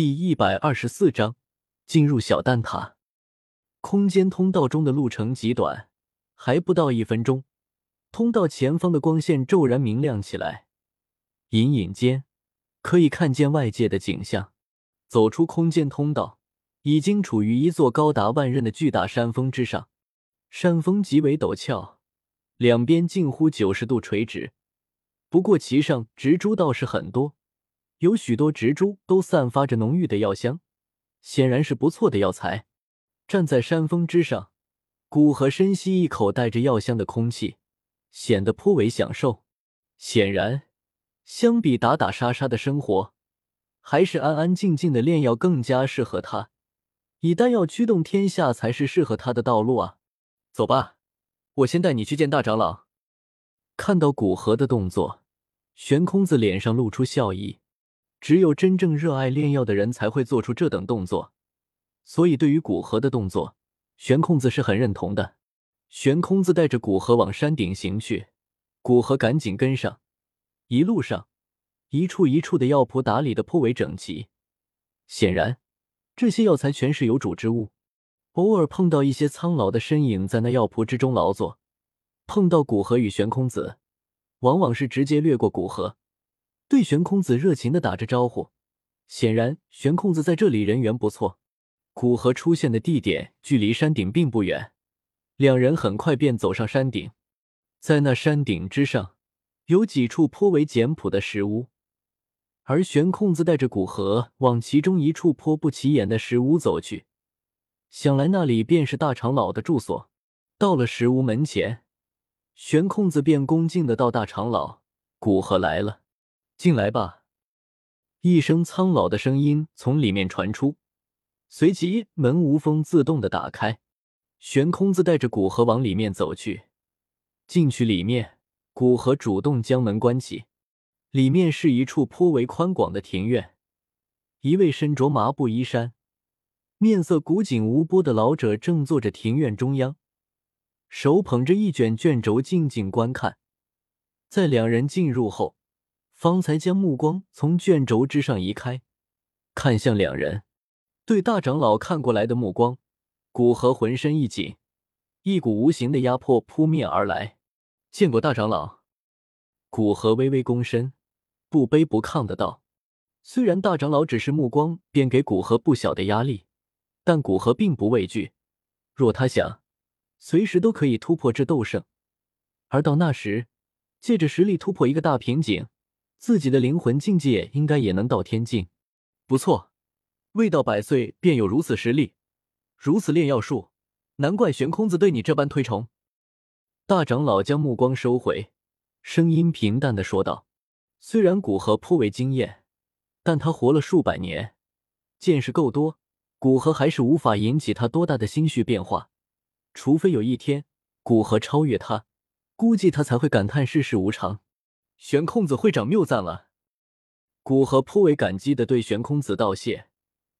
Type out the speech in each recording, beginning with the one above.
第一百二十四章进入小蛋塔。空间通道中的路程极短，还不到一分钟，通道前方的光线骤然明亮起来，隐隐间可以看见外界的景象。走出空间通道，已经处于一座高达万仞的巨大山峰之上。山峰极为陡峭，两边近乎九十度垂直，不过其上植株倒是很多。有许多植株都散发着浓郁的药香，显然是不错的药材。站在山峰之上，古河深吸一口带着药香的空气，显得颇为享受。显然，相比打打杀杀的生活，还是安安静静的炼药更加适合他。以丹药驱动天下才是适合他的道路啊！走吧，我先带你去见大长老。看到古河的动作，悬空子脸上露出笑意。只有真正热爱炼药的人才会做出这等动作，所以对于古河的动作，悬空子是很认同的。悬空子带着古河往山顶行去，古河赶紧跟上。一路上，一处一处的药铺打理的颇为整齐，显然这些药材全是有主之物。偶尔碰到一些苍老的身影在那药铺之中劳作，碰到古河与悬空子，往往是直接掠过古河。对玄空子热情的打着招呼，显然玄空子在这里人缘不错。古河出现的地点距离山顶并不远，两人很快便走上山顶。在那山顶之上，有几处颇为简朴的石屋，而玄空子带着古河往其中一处颇不起眼的石屋走去，想来那里便是大长老的住所。到了石屋门前，玄空子便恭敬的道：“大长老，古河来了。”进来吧！一声苍老的声音从里面传出，随即门无风自动的打开，悬空子带着古河往里面走去。进去里面，古河主动将门关起。里面是一处颇为宽广的庭院，一位身着麻布衣衫、面色古井无波的老者正坐着庭院中央，手捧着一卷卷轴静静观看。在两人进入后。方才将目光从卷轴之上移开，看向两人，对大长老看过来的目光，古河浑身一紧，一股无形的压迫扑面而来。见过大长老，古河微微躬身，不卑不亢的道：“虽然大长老只是目光便给古河不小的压力，但古河并不畏惧。若他想，随时都可以突破至斗圣，而到那时，借着实力突破一个大瓶颈。”自己的灵魂境界应该也能到天境，不错，未到百岁便有如此实力，如此炼药术，难怪玄空子对你这般推崇。大长老将目光收回，声音平淡的说道：“虽然古河颇为惊艳，但他活了数百年，见识够多，古河还是无法引起他多大的心绪变化。除非有一天古河超越他，估计他才会感叹世事无常。”玄空子会长谬赞了，古河颇为感激的对玄空子道谢。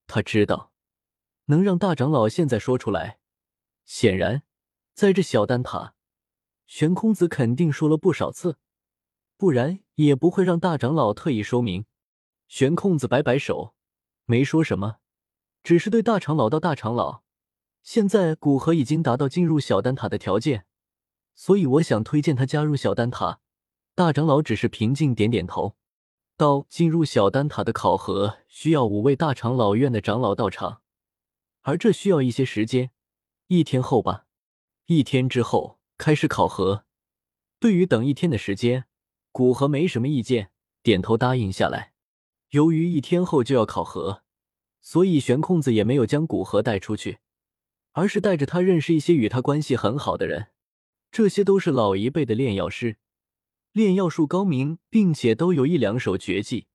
他知道，能让大长老现在说出来，显然在这小丹塔，玄空子肯定说了不少次，不然也不会让大长老特意说明。玄空子摆摆手，没说什么，只是对大长老道：“大长老，现在古河已经达到进入小丹塔的条件，所以我想推荐他加入小丹塔。”大长老只是平静点点头，道：“进入小丹塔的考核需要五位大长老院的长老到场，而这需要一些时间，一天后吧。一天之后开始考核。对于等一天的时间，古河没什么意见，点头答应下来。由于一天后就要考核，所以玄空子也没有将古河带出去，而是带着他认识一些与他关系很好的人，这些都是老一辈的炼药师。”炼药术高明，并且都有一两手绝技。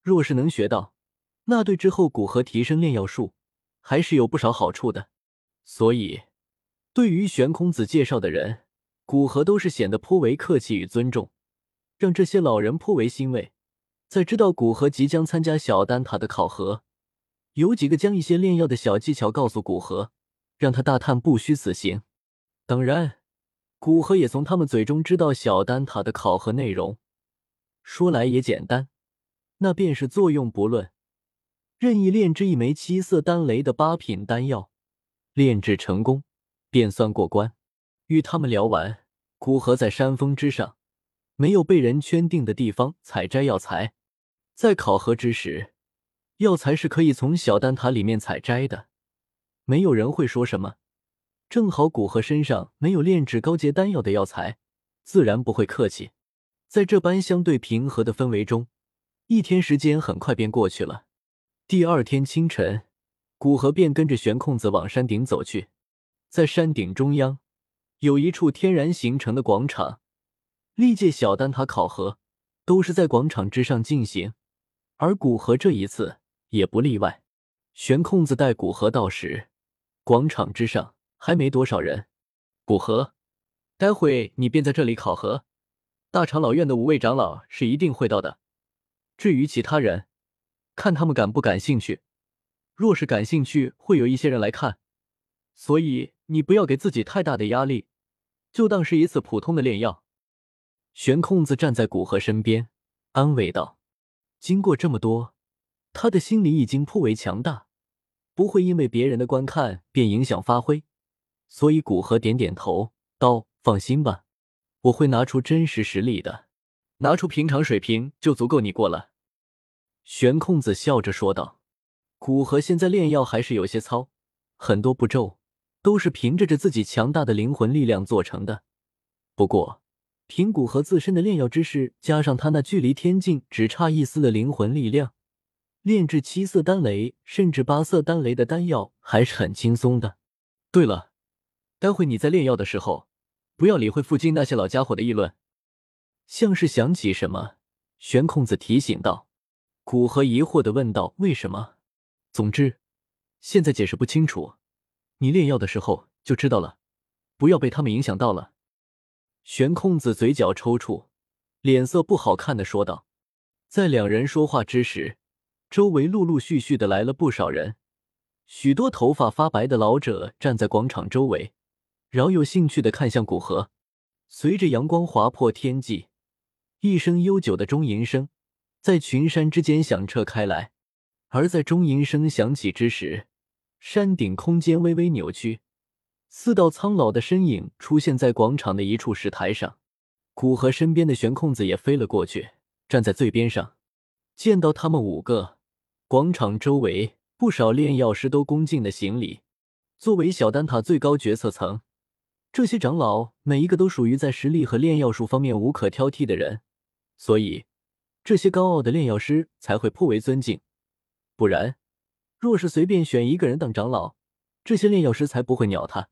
若是能学到，那对之后古河提升炼药术还是有不少好处的。所以，对于玄空子介绍的人，古河都是显得颇为客气与尊重，让这些老人颇为欣慰。在知道古河即将参加小丹塔的考核，有几个将一些炼药的小技巧告诉古河，让他大叹不虚此行。当然。古河也从他们嘴中知道小丹塔的考核内容，说来也简单，那便是作用不论，任意炼制一枚七色丹雷的八品丹药，炼制成功便算过关。与他们聊完，古河在山峰之上，没有被人圈定的地方采摘药材。在考核之时，药材是可以从小丹塔里面采摘的，没有人会说什么。正好古河身上没有炼制高阶丹药的药材，自然不会客气。在这般相对平和的氛围中，一天时间很快便过去了。第二天清晨，古河便跟着玄空子往山顶走去。在山顶中央，有一处天然形成的广场，历届小丹塔考核都是在广场之上进行，而古河这一次也不例外。玄空子带古河到时，广场之上还没多少人。古河，待会你便在这里考核。大长老院的五位长老是一定会到的，至于其他人，看他们感不感兴趣。若是感兴趣，会有一些人来看，所以你不要给自己太大的压力，就当是一次普通的炼药。玄空子站在古河身边，安慰道：“经过这么多，他的心理已经颇为强大，不会因为别人的观看便影响发挥。”所以古河点点头，道：“放心吧。”我会拿出真实实力的，拿出平常水平就足够你过了。”玄空子笑着说道。古河现在炼药还是有些糙，很多步骤都是凭着着自己强大的灵魂力量做成的。不过，凭古河自身的炼药知识，加上他那距离天境只差一丝的灵魂力量，炼制七色丹雷甚至八色丹雷的丹药还是很轻松的。对了，待会你在炼药的时候。不要理会附近那些老家伙的议论，像是想起什么，玄空子提醒道。古河疑惑的问道：“为什么？”总之，现在解释不清楚，你炼药的时候就知道了。不要被他们影响到了。玄空子嘴角抽搐，脸色不好看的说道。在两人说话之时，周围陆陆续续的来了不少人，许多头发发白的老者站在广场周围。饶有兴趣的看向古河，随着阳光划破天际，一声悠久的钟吟声在群山之间响彻开来。而在钟吟声响起之时，山顶空间微微扭曲，四道苍老的身影出现在广场的一处石台上。古河身边的悬空子也飞了过去，站在最边上。见到他们五个，广场周围不少炼药师都恭敬的行礼。作为小丹塔最高决策层。这些长老每一个都属于在实力和炼药术方面无可挑剔的人，所以这些高傲的炼药师才会颇为尊敬。不然，若是随便选一个人当长老，这些炼药师才不会鸟他。